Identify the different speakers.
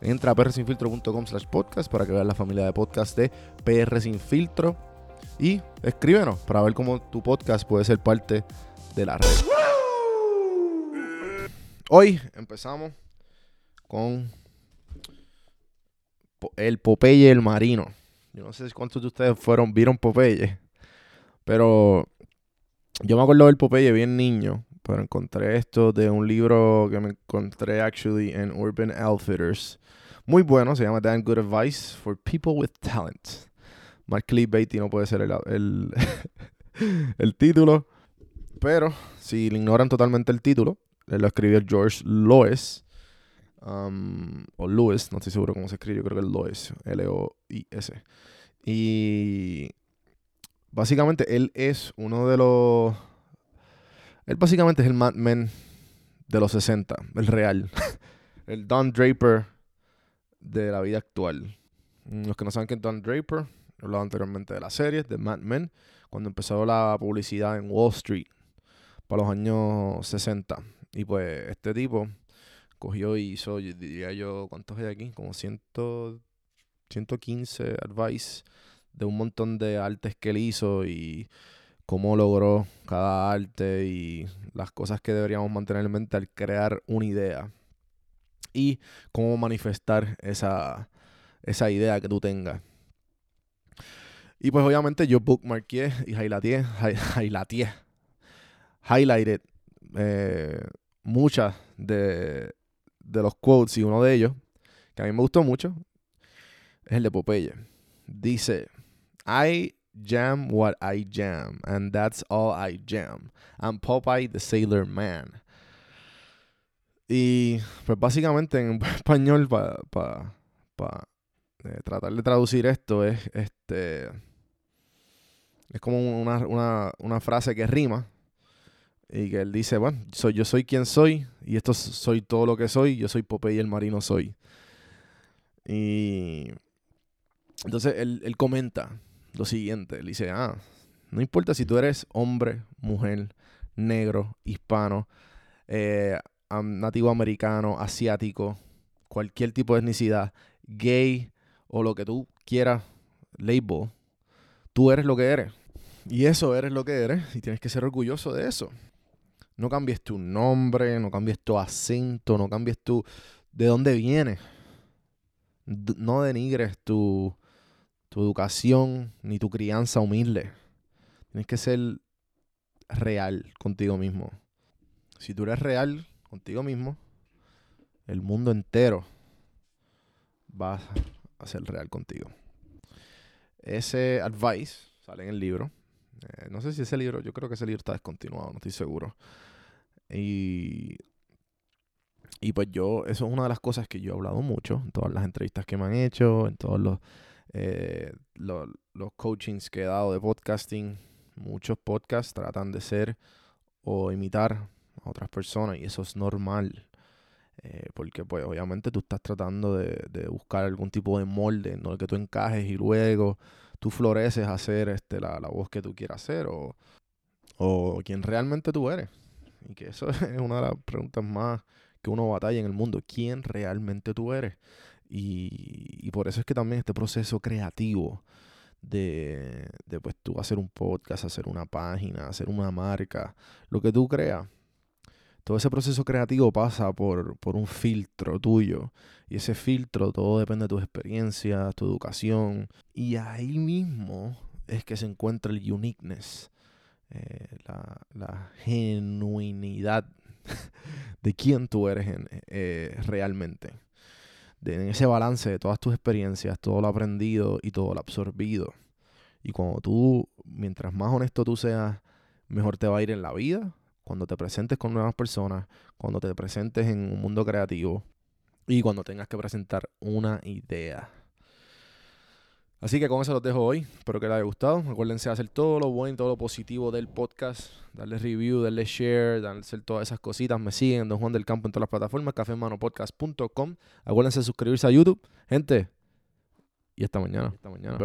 Speaker 1: Entra a prsinfiltro.com slash podcast para que veas la familia de podcast de PR Sin Filtro. Y escríbenos para ver cómo tu podcast puede ser parte de la red. Hoy empezamos con el Popeye el Marino. Yo no sé cuántos de ustedes fueron, vieron Popeye. Pero yo me acuerdo del Popeye bien niño, pero encontré esto de un libro que me encontré actually en Urban Outfitters. Muy bueno, se llama Damn Good Advice for People with Talent. Más clickbait no puede ser el, el, el título. Pero si le ignoran totalmente el título, lo escribió George Lois. Um, o Lewis, no estoy seguro cómo se escribe, yo creo que es Lois, L-O-I-S. Y básicamente él es uno de los... Él básicamente es el Mad Men de los 60, el real. el Don Draper de la vida actual. Los que no saben quién es Don Draper, he hablado anteriormente de la serie, de Mad Men, cuando empezó la publicidad en Wall Street para los años 60. Y pues este tipo cogió y hizo, diría yo, ¿cuántos hay aquí? Como 100, 115 advice de un montón de artes que él hizo y cómo logró cada arte y las cosas que deberíamos mantener en mente al crear una idea y cómo manifestar esa, esa idea que tú tengas. Y pues obviamente yo bookmarqué y highlighté, highlighté, highlighted eh, muchas de, de los quotes y uno de ellos, que a mí me gustó mucho, es el de Popeye. Dice, I jam what I jam, and that's all I jam. I'm Popeye the Sailor Man. Y pues básicamente en español, para pa, eh, tratar de traducir esto, es este. Es como una, una, una, frase que rima. Y que él dice, bueno, soy, yo soy quien soy, y esto soy todo lo que soy, yo soy Popeye el marino soy. Y entonces él, él comenta lo siguiente. Él dice, ah, no importa si tú eres hombre, mujer, negro, hispano, eh, nativo americano, asiático, cualquier tipo de etnicidad, gay o lo que tú quieras label, tú eres lo que eres. Y eso eres lo que eres y tienes que ser orgulloso de eso. No cambies tu nombre, no cambies tu acento, no cambies tu... de dónde vienes. No denigres tu, tu educación ni tu crianza humilde. Tienes que ser real contigo mismo. Si tú eres real contigo mismo, el mundo entero va a ser real contigo. Ese advice sale en el libro. Eh, no sé si ese libro, yo creo que ese libro está descontinuado, no estoy seguro. Y Y pues yo, eso es una de las cosas que yo he hablado mucho en todas las entrevistas que me han hecho, en todos los, eh, los, coachings que he dado de podcasting. Muchos podcasts tratan de ser o imitar a otras personas y eso es normal. Eh, porque pues obviamente tú estás tratando de, de, buscar algún tipo de molde en el que tú encajes y luego tú floreces a hacer este, la, la voz que tú quieras hacer o, o quien realmente tú eres. Y que eso es una de las preguntas más que uno batalla en el mundo. ¿Quién realmente tú eres? Y, por eso es que también este proceso creativo de, de pues tú hacer un podcast, hacer una página, hacer una marca, lo que tú creas, todo ese proceso creativo pasa por, por, un filtro tuyo. Y ese filtro, todo depende de tus experiencias, tu educación. Y ahí mismo es que se encuentra el uniqueness, eh, la, la, genuinidad de quién tú eres eh, realmente. En ese balance de todas tus experiencias, todo lo aprendido y todo lo absorbido. Y cuando tú, mientras más honesto tú seas, mejor te va a ir en la vida, cuando te presentes con nuevas personas, cuando te presentes en un mundo creativo y cuando tengas que presentar una idea. Así que con eso los dejo hoy. Espero que les haya gustado. Acuérdense de hacer todo lo bueno y todo lo positivo del podcast. Darle review, darle share, darle hacer todas esas cositas. Me siguen Don Juan del Campo en todas las plataformas, cafemanopodcast.com. Acuérdense de suscribirse a YouTube. Gente, y hasta mañana. Hasta mañana.